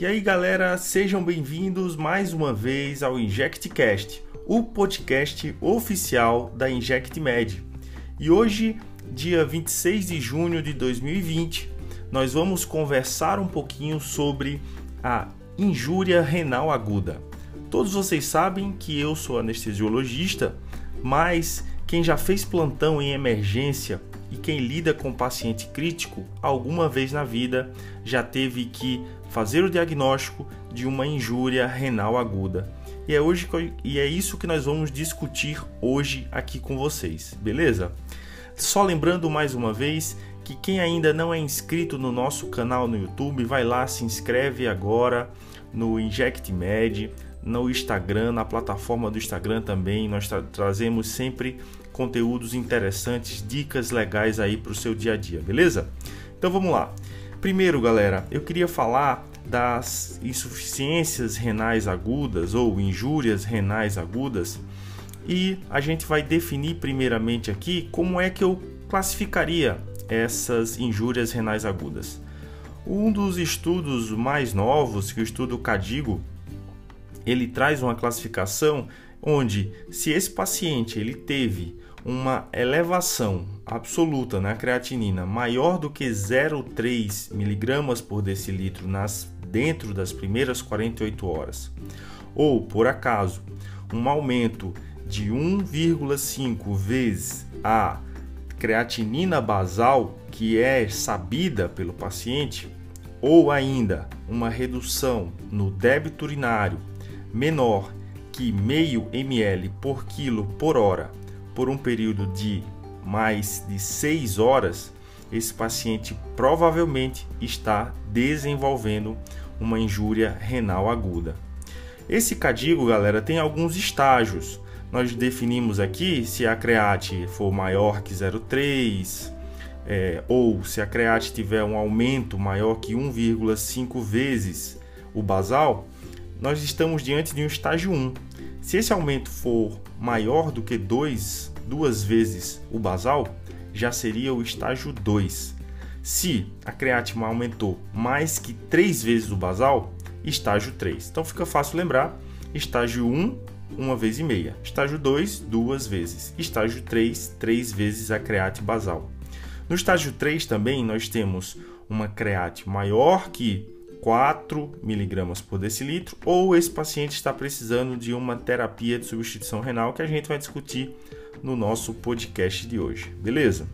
E aí, galera, sejam bem-vindos mais uma vez ao InjectCast, o podcast oficial da InjectMed. E hoje, dia 26 de junho de 2020, nós vamos conversar um pouquinho sobre a injúria renal aguda. Todos vocês sabem que eu sou anestesiologista, mas quem já fez plantão em emergência e quem lida com paciente crítico alguma vez na vida já teve que fazer o diagnóstico de uma injúria renal aguda. E é, hoje, e é isso que nós vamos discutir hoje aqui com vocês, beleza? Só lembrando mais uma vez que quem ainda não é inscrito no nosso canal no YouTube, vai lá, se inscreve agora no InjectMed, no Instagram, na plataforma do Instagram também. Nós tra trazemos sempre conteúdos interessantes, dicas legais aí para o seu dia a dia, beleza? Então vamos lá. Primeiro, galera, eu queria falar das insuficiências renais agudas ou injúrias renais agudas e a gente vai definir primeiramente aqui como é que eu classificaria essas injúrias renais agudas. Um dos estudos mais novos, que o estudo Cadigo, ele traz uma classificação onde se esse paciente ele teve uma elevação absoluta na creatinina maior do que 0,3 miligramas por decilitro nas, dentro das primeiras 48 horas, ou por acaso um aumento de 1,5 vezes a creatinina basal, que é sabida pelo paciente, ou ainda uma redução no débito urinário menor que meio ml por quilo por hora por um período de mais de 6 horas, esse paciente provavelmente está desenvolvendo uma injúria renal aguda. Esse cadigo, galera, tem alguns estágios. Nós definimos aqui se a create for maior que 0,3 é, ou se a create tiver um aumento maior que 1,5 vezes o basal, nós estamos diante de um estágio 1. Se esse aumento for maior do que 2, duas vezes o basal, já seria o estágio 2. Se a creatina aumentou mais que 3 vezes o basal, estágio 3. Então fica fácil lembrar, estágio 1, uma vez e meia. Estágio 2, duas vezes. Estágio 3, três vezes a creatina basal. No estágio 3 também nós temos uma creatina maior que 4 miligramas por decilitro, ou esse paciente está precisando de uma terapia de substituição renal que a gente vai discutir no nosso podcast de hoje, beleza?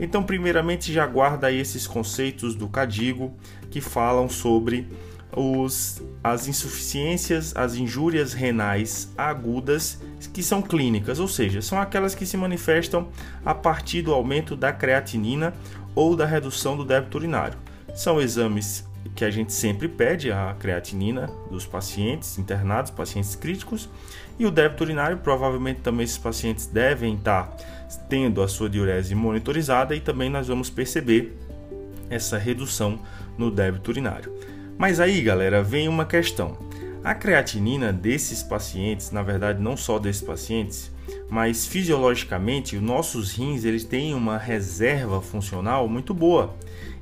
Então, primeiramente, já guarda aí esses conceitos do Cadigo que falam sobre os, as insuficiências, as injúrias renais agudas que são clínicas, ou seja, são aquelas que se manifestam a partir do aumento da creatinina ou da redução do débito urinário. São exames que a gente sempre pede a creatinina dos pacientes internados, pacientes críticos, e o débito urinário, provavelmente também esses pacientes devem estar tendo a sua diurese monitorizada e também nós vamos perceber essa redução no débito urinário. Mas aí, galera, vem uma questão. A creatinina desses pacientes, na verdade não só desses pacientes, mas fisiologicamente, os nossos rins eles têm uma reserva funcional muito boa.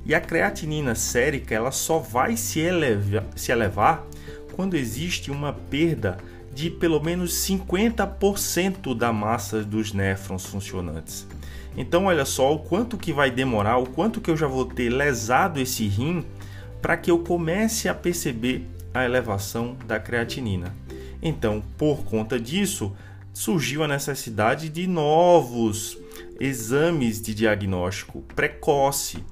E a creatinina sérica ela só vai se, eleva, se elevar quando existe uma perda de pelo menos 50% da massa dos néfrons funcionantes. Então olha só o quanto que vai demorar, o quanto que eu já vou ter lesado esse rim para que eu comece a perceber a elevação da creatinina. Então, por conta disso, surgiu a necessidade de novos exames de diagnóstico precoce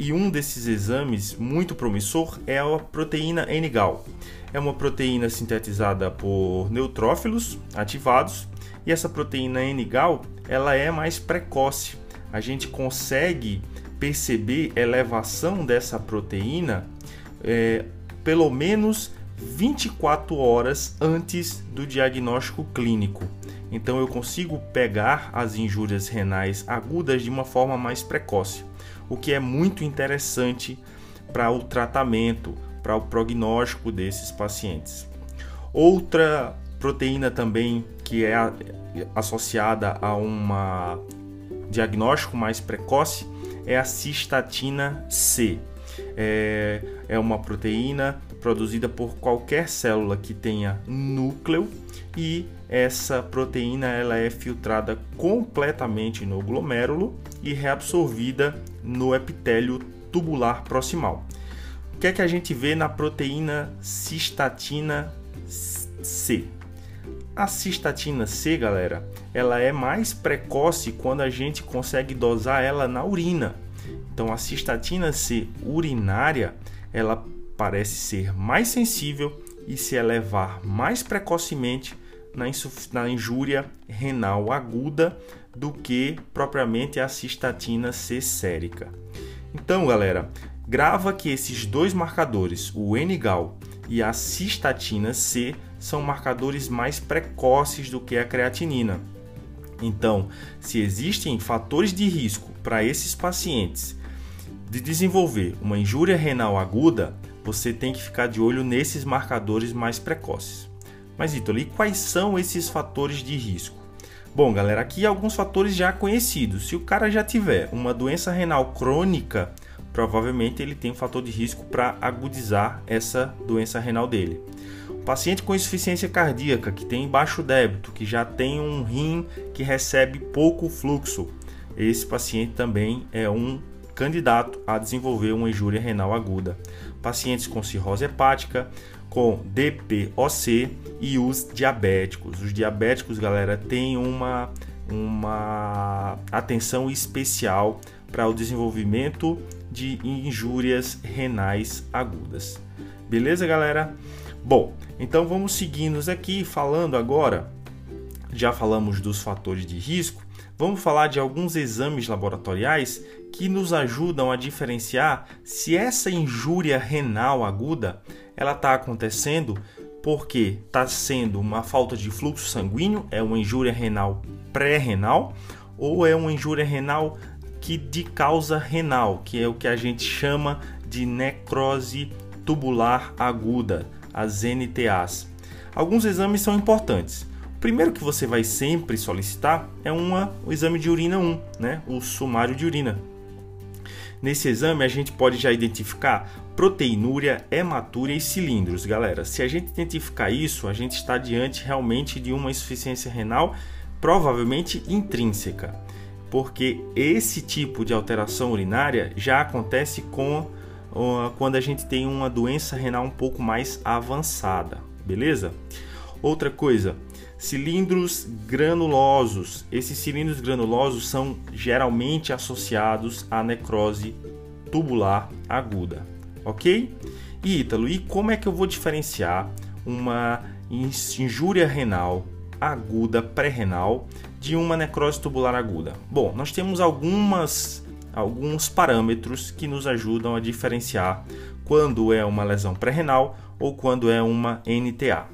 e um desses exames muito promissor é a proteína NGAL. É uma proteína sintetizada por neutrófilos ativados e essa proteína NGAL ela é mais precoce. A gente consegue perceber elevação dessa proteína é, pelo menos 24 horas antes do diagnóstico clínico. Então eu consigo pegar as injúrias renais agudas de uma forma mais precoce o que é muito interessante para o tratamento, para o prognóstico desses pacientes. Outra proteína também que é associada a um diagnóstico mais precoce é a cistatina C. É, é uma proteína produzida por qualquer célula que tenha núcleo e essa proteína ela é filtrada completamente no glomérulo e reabsorvida no epitélio tubular proximal. O que é que a gente vê na proteína cistatina C? A cistatina C, galera, ela é mais precoce quando a gente consegue dosar ela na urina. Então a cistatina C urinária, ela parece ser mais sensível e se elevar mais precocemente na, injúria renal aguda do que propriamente a cistatina C sérica. Então, galera, grava que esses dois marcadores, o NGAL e a cistatina C, são marcadores mais precoces do que a creatinina. Então, se existem fatores de risco para esses pacientes de desenvolver uma injúria renal aguda, você tem que ficar de olho nesses marcadores mais precoces. Mas, Ítalo, e quais são esses fatores de risco? Bom, galera, aqui alguns fatores já conhecidos. Se o cara já tiver uma doença renal crônica, provavelmente ele tem um fator de risco para agudizar essa doença renal dele. O paciente com insuficiência cardíaca, que tem baixo débito, que já tem um rim que recebe pouco fluxo, esse paciente também é um candidato a desenvolver uma injúria renal aguda. Pacientes com cirrose hepática, com DPOC e os diabéticos. Os diabéticos, galera, têm uma, uma atenção especial para o desenvolvimento de injúrias renais agudas. Beleza, galera? Bom, então vamos seguindo aqui falando agora. Já falamos dos fatores de risco, vamos falar de alguns exames laboratoriais que nos ajudam a diferenciar se essa injúria renal aguda ela está acontecendo porque está sendo uma falta de fluxo sanguíneo, é uma injúria renal pré-renal, ou é uma injúria renal que de causa renal, que é o que a gente chama de necrose tubular aguda, as NTAs. Alguns exames são importantes. O primeiro que você vai sempre solicitar é uma, o exame de urina 1, né? o sumário de urina. Nesse exame a gente pode já identificar proteinúria, hematúria e cilindros, galera. Se a gente identificar isso, a gente está diante realmente de uma insuficiência renal provavelmente intrínseca, porque esse tipo de alteração urinária já acontece com uh, quando a gente tem uma doença renal um pouco mais avançada, beleza? Outra coisa, Cilindros granulosos. Esses cilindros granulosos são geralmente associados à necrose tubular aguda, ok? E Ítalo, e como é que eu vou diferenciar uma injúria renal aguda pré-renal de uma necrose tubular aguda? Bom, nós temos algumas alguns parâmetros que nos ajudam a diferenciar quando é uma lesão pré-renal ou quando é uma NTA.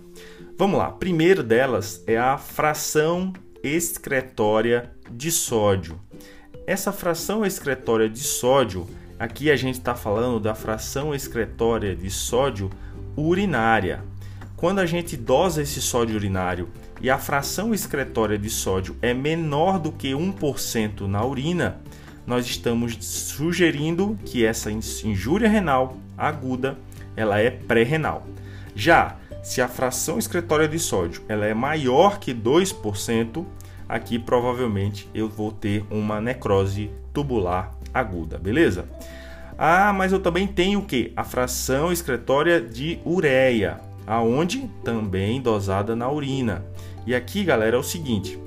Vamos lá, primeiro delas é a fração excretória de sódio. Essa fração excretória de sódio, aqui a gente está falando da fração excretória de sódio urinária. Quando a gente dosa esse sódio urinário e a fração excretória de sódio é menor do que 1% na urina, nós estamos sugerindo que essa injúria renal aguda ela é pré-renal. Já se a fração excretória de sódio ela é maior que 2%, aqui provavelmente eu vou ter uma necrose tubular aguda, beleza? Ah, mas eu também tenho o que? A fração excretória de ureia, aonde também dosada na urina. E aqui, galera, é o seguinte: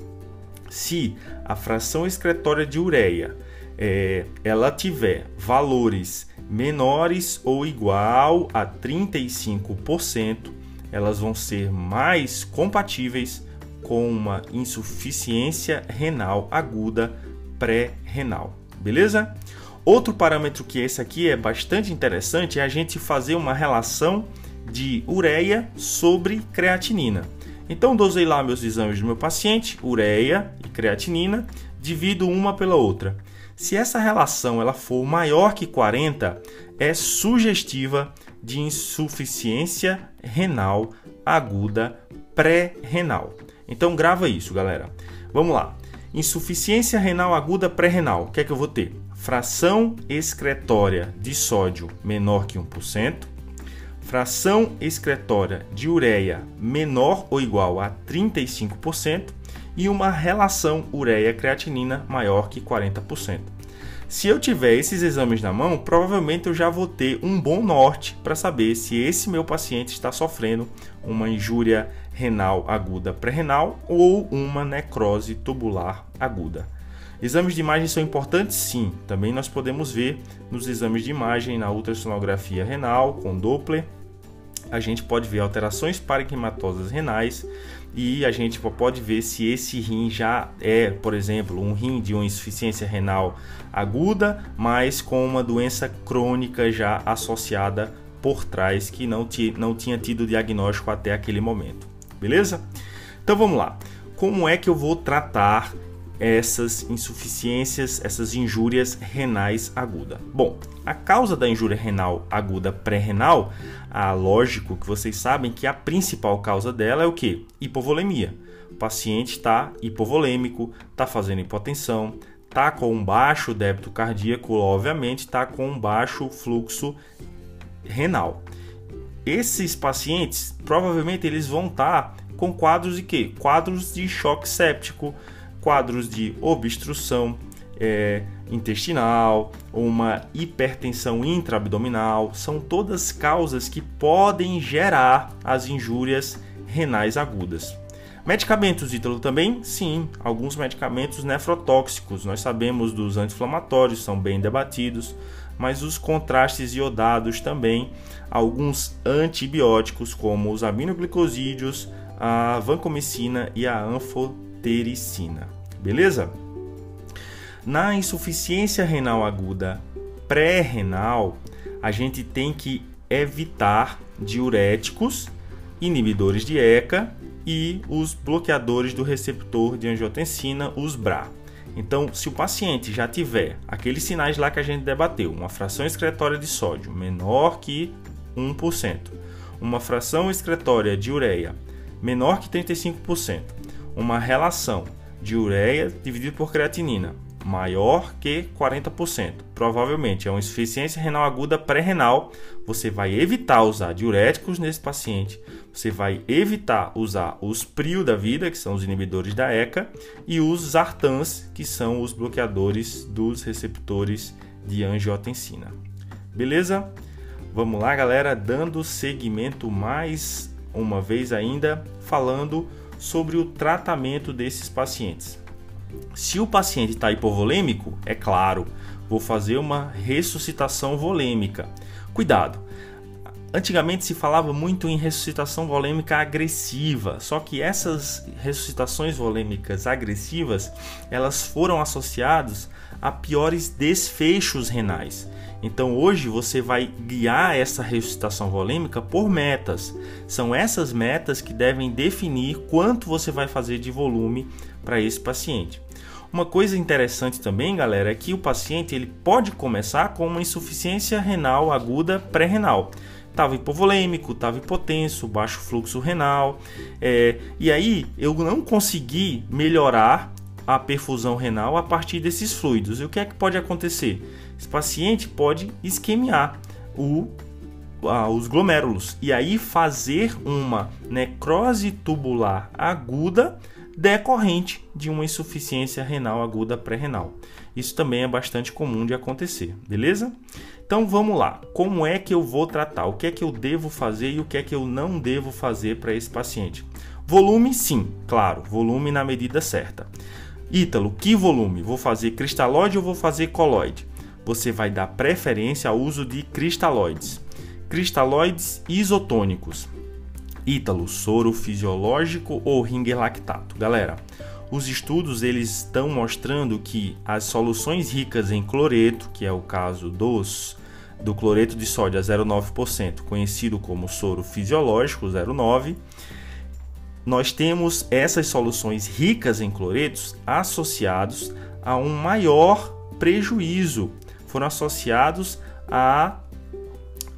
se a fração excretória de ureia é, ela tiver valores menores ou igual a 35%, elas vão ser mais compatíveis com uma insuficiência renal aguda pré-renal. Beleza? Outro parâmetro que esse aqui é bastante interessante é a gente fazer uma relação de ureia sobre creatinina. Então dosei lá meus exames do meu paciente, ureia e creatinina, divido uma pela outra. Se essa relação ela for maior que 40, é sugestiva de insuficiência renal aguda pré-renal. Então grava isso, galera. Vamos lá. Insuficiência renal aguda pré-renal. O que é que eu vou ter? Fração excretória de sódio menor que 1%, fração excretória de ureia menor ou igual a 35% e uma relação ureia-creatinina maior que 40%. Se eu tiver esses exames na mão, provavelmente eu já vou ter um bom norte para saber se esse meu paciente está sofrendo uma injúria renal aguda pré-renal ou uma necrose tubular aguda. Exames de imagem são importantes? Sim. Também nós podemos ver nos exames de imagem na ultrassonografia renal com Doppler. A gente pode ver alterações parenquimatosas renais, e a gente pode ver se esse rim já é, por exemplo, um rim de uma insuficiência renal aguda, mas com uma doença crônica já associada por trás que não, não tinha tido diagnóstico até aquele momento. Beleza? Então vamos lá. Como é que eu vou tratar essas insuficiências, essas injúrias renais agudas. Bom, a causa da injúria renal aguda pré-renal, ah, lógico que vocês sabem que a principal causa dela é o que? Hipovolemia. O paciente está hipovolêmico, está fazendo hipotensão, está com um baixo débito cardíaco, obviamente está com um baixo fluxo renal. Esses pacientes, provavelmente eles vão estar tá com quadros de quê? Quadros de choque séptico, quadros de obstrução é, intestinal, uma hipertensão intraabdominal, são todas causas que podem gerar as injúrias renais agudas. Medicamentos, Ítalo, também? Sim, alguns medicamentos nefrotóxicos. Nós sabemos dos anti-inflamatórios, são bem debatidos, mas os contrastes iodados também, alguns antibióticos, como os aminoglicosídeos, a vancomicina e a anfotericina tericina. Beleza? Na insuficiência renal aguda pré-renal, a gente tem que evitar diuréticos, inibidores de ECA e os bloqueadores do receptor de angiotensina, os BRA. Então, se o paciente já tiver aqueles sinais lá que a gente debateu, uma fração excretória de sódio menor que 1%, uma fração excretória de ureia menor que 35%, uma relação de ureia dividido por creatinina maior que 40%. Provavelmente é uma insuficiência renal aguda pré-renal. Você vai evitar usar diuréticos nesse paciente. Você vai evitar usar os PRIO da vida, que são os inibidores da ECA, e os Zartans, que são os bloqueadores dos receptores de angiotensina. Beleza? Vamos lá, galera, dando seguimento mais uma vez ainda, falando sobre o tratamento desses pacientes. Se o paciente está hipovolêmico, é claro, vou fazer uma ressuscitação volêmica. Cuidado! Antigamente se falava muito em ressuscitação volêmica agressiva, só que essas ressuscitações volêmicas agressivas, elas foram associadas a piores desfechos renais. Então hoje você vai guiar essa ressuscitação volêmica por metas. São essas metas que devem definir quanto você vai fazer de volume para esse paciente. Uma coisa interessante também, galera, é que o paciente ele pode começar com uma insuficiência renal aguda pré-renal. Estava hipovolêmico, estava hipotenso, baixo fluxo renal, é, e aí eu não consegui melhorar a perfusão renal a partir desses fluidos. E o que é que pode acontecer? Esse paciente pode isquemiar o, ah, os glomérulos e aí fazer uma necrose tubular aguda decorrente de uma insuficiência renal aguda pré-renal. Isso também é bastante comum de acontecer, beleza? Então vamos lá. Como é que eu vou tratar? O que é que eu devo fazer e o que é que eu não devo fazer para esse paciente? Volume, sim, claro, volume na medida certa. Ítalo, que volume? Vou fazer cristalóide ou vou fazer coloide? Você vai dar preferência ao uso de cristalóides. Cristalóides isotônicos. Ítalo, soro fisiológico ou ringer lactato? Galera, os estudos eles estão mostrando que as soluções ricas em cloreto, que é o caso dos do cloreto de sódio a 0,9%, conhecido como soro fisiológico 0,9, nós temos essas soluções ricas em cloretos associados a um maior prejuízo, foram associados a,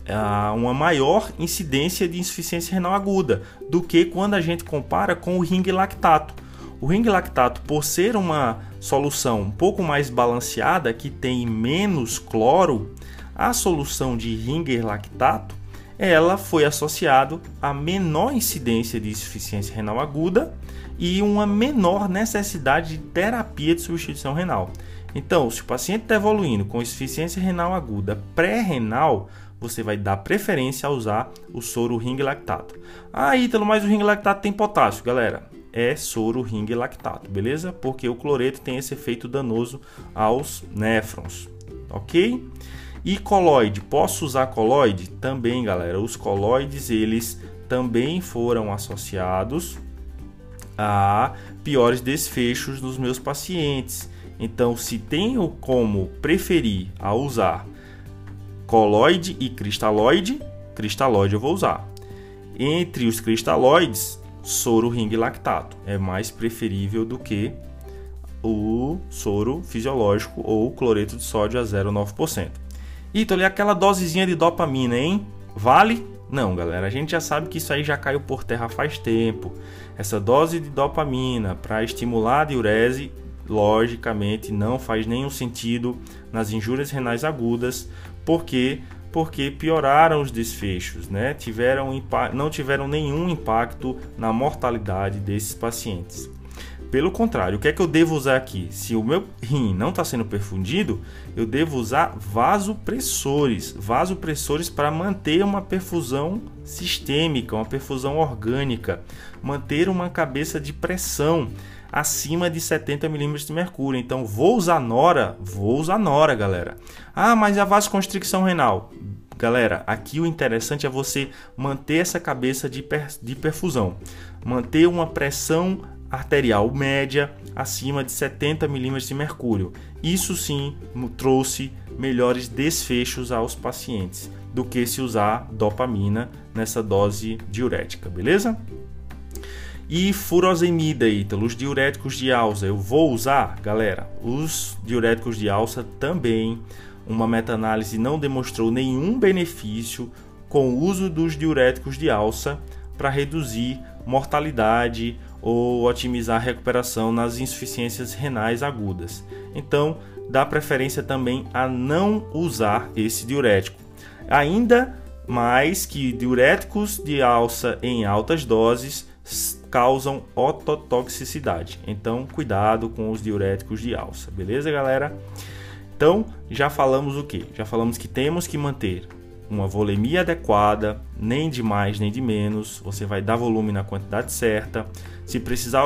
a uma maior incidência de insuficiência renal aguda do que quando a gente compara com o ring lactato. O ring lactato, por ser uma solução um pouco mais balanceada, que tem menos cloro, a solução de ringer lactato ela foi associado a menor incidência de insuficiência renal aguda e uma menor necessidade de terapia de substituição renal. Então, se o paciente está evoluindo com insuficiência renal aguda pré-renal, você vai dar preferência a usar o soro ring lactato. Ah, Ítalo, mas o ring lactato tem potássio, galera. É soro ring lactato, beleza? Porque o cloreto tem esse efeito danoso aos néfrons, ok? E coloide, posso usar coloide? Também, galera. Os coloides, eles também foram associados a piores desfechos nos meus pacientes. Então, se tenho como preferir a usar coloide e cristalóide, cristalóide eu vou usar. Entre os cristalóides, soro ring lactato é mais preferível do que o soro fisiológico ou cloreto de sódio a 0,9%. Ítalo, e aquela dosezinha de dopamina, hein? Vale? Não, galera, a gente já sabe que isso aí já caiu por terra faz tempo. Essa dose de dopamina para estimular a diurese, logicamente, não faz nenhum sentido nas injúrias renais agudas, porque porque pioraram os desfechos, né? Tiveram não tiveram nenhum impacto na mortalidade desses pacientes. Pelo contrário, o que é que eu devo usar aqui? Se o meu rim não está sendo perfundido, eu devo usar vasopressores, vasopressores para manter uma perfusão sistêmica, uma perfusão orgânica, manter uma cabeça de pressão acima de 70 milímetros de mercúrio. Então, vou usar Nora, vou usar Nora, galera. Ah, mas a vasoconstricção renal? Galera, aqui o interessante é você manter essa cabeça de, per de perfusão, manter uma pressão arterial média acima de 70 milímetros de mercúrio. Isso sim trouxe melhores desfechos aos pacientes do que se usar dopamina nessa dose diurética, beleza? E furosemida, Ítalo, os diuréticos de alça, eu vou usar, galera, os diuréticos de alça também. Uma meta-análise não demonstrou nenhum benefício com o uso dos diuréticos de alça para reduzir mortalidade ou otimizar a recuperação nas insuficiências renais agudas. Então, dá preferência também a não usar esse diurético. Ainda mais que diuréticos de alça em altas doses causam ototoxicidade. Então, cuidado com os diuréticos de alça, beleza, galera? Então, já falamos o que? Já falamos que temos que manter uma volemia adequada, nem de mais nem de menos. Você vai dar volume na quantidade certa. Se precisar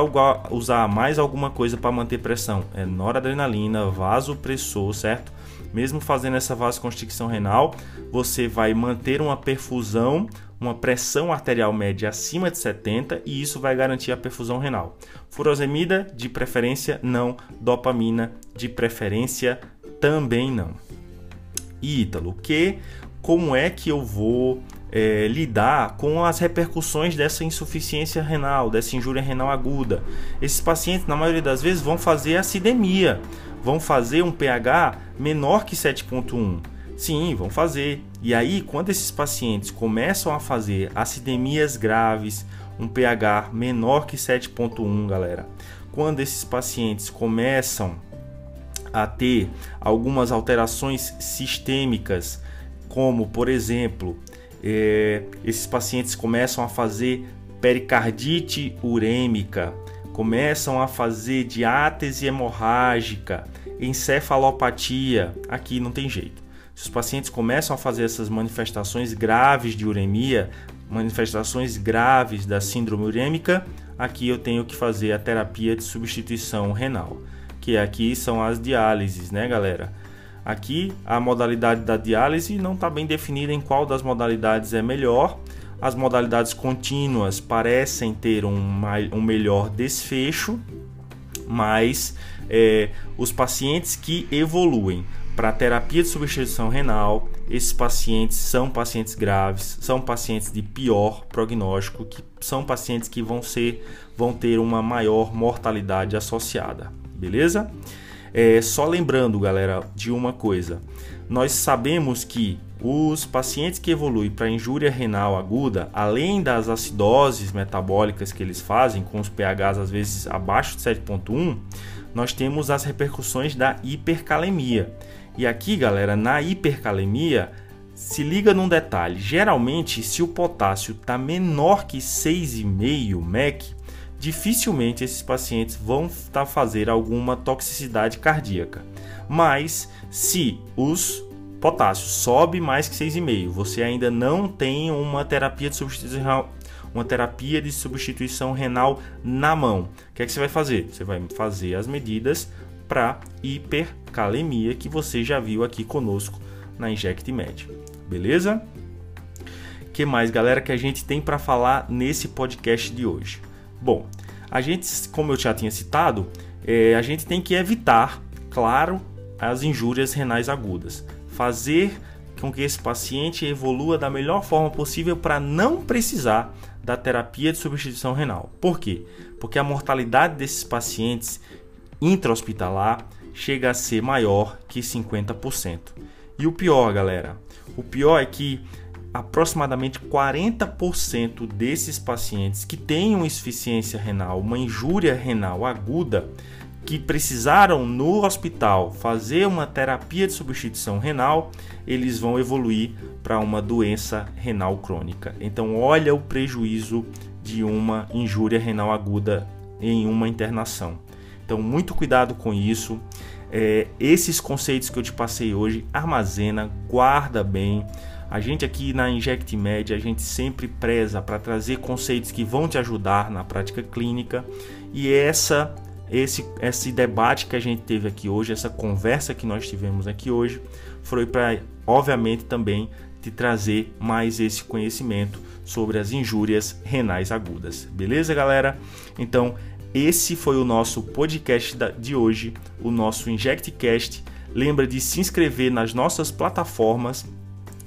usar mais alguma coisa para manter pressão, é noradrenalina, vasopressor, certo? Mesmo fazendo essa vasoconstricção renal, você vai manter uma perfusão, uma pressão arterial média acima de 70 e isso vai garantir a perfusão renal. Furosemida, de preferência não. Dopamina, de preferência também não. Ítalo, que como é que eu vou é, lidar com as repercussões dessa insuficiência renal, dessa injúria renal aguda. Esses pacientes, na maioria das vezes, vão fazer acidemia, vão fazer um pH menor que 7,1. Sim, vão fazer. E aí, quando esses pacientes começam a fazer acidemias graves, um pH menor que 7,1, galera, quando esses pacientes começam a ter algumas alterações sistêmicas, como por exemplo, é, esses pacientes começam a fazer pericardite urêmica, começam a fazer diátese hemorrágica, encefalopatia, aqui não tem jeito. Se os pacientes começam a fazer essas manifestações graves de uremia, manifestações graves da síndrome urêmica, aqui eu tenho que fazer a terapia de substituição renal, que aqui são as diálises, né, galera? Aqui a modalidade da diálise não está bem definida em qual das modalidades é melhor. As modalidades contínuas parecem ter um, um melhor desfecho, mas é, os pacientes que evoluem para terapia de substituição renal, esses pacientes são pacientes graves, são pacientes de pior prognóstico, que são pacientes que vão ser, vão ter uma maior mortalidade associada, beleza? É, só lembrando, galera, de uma coisa: nós sabemos que os pacientes que evoluem para injúria renal aguda, além das acidoses metabólicas que eles fazem, com os pHs às vezes abaixo de 7,1, nós temos as repercussões da hipercalemia. E aqui, galera, na hipercalemia, se liga num detalhe: geralmente, se o potássio está menor que 6,5 MEC, dificilmente esses pacientes vão tá fazer alguma toxicidade cardíaca. Mas se os potássio sobe mais que 6,5, você ainda não tem uma terapia de substituição renal, uma terapia de substituição renal na mão. O que é que você vai fazer? Você vai fazer as medidas para hipercalemia que você já viu aqui conosco na Inject Med. Beleza? Que mais, galera, que a gente tem para falar nesse podcast de hoje? Bom, a gente, como eu já tinha citado, é, a gente tem que evitar, claro, as injúrias renais agudas. Fazer com que esse paciente evolua da melhor forma possível para não precisar da terapia de substituição renal. Por quê? Porque a mortalidade desses pacientes intra-hospitalar chega a ser maior que 50%. E o pior, galera, o pior é que aproximadamente 40% desses pacientes que têm uma insuficiência renal, uma injúria renal aguda, que precisaram no hospital fazer uma terapia de substituição renal, eles vão evoluir para uma doença renal crônica. Então, olha o prejuízo de uma injúria renal aguda em uma internação. Então, muito cuidado com isso. É, esses conceitos que eu te passei hoje, armazena, guarda bem. A gente aqui na Inject Med, a gente sempre preza para trazer conceitos que vão te ajudar na prática clínica e essa esse, esse debate que a gente teve aqui hoje, essa conversa que nós tivemos aqui hoje, foi para, obviamente, também te trazer mais esse conhecimento sobre as injúrias renais agudas. Beleza, galera? Então, esse foi o nosso podcast de hoje, o nosso InjectCast. Lembra de se inscrever nas nossas plataformas.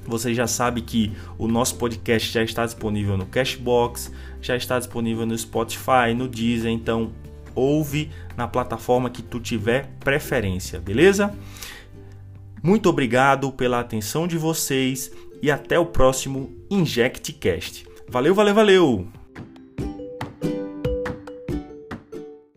Você já sabe que o nosso podcast já está disponível no Cashbox, já está disponível no Spotify, no Deezer, então ouve na plataforma que tu tiver preferência, beleza? Muito obrigado pela atenção de vocês e até o próximo InjectCast. Valeu, valeu, valeu!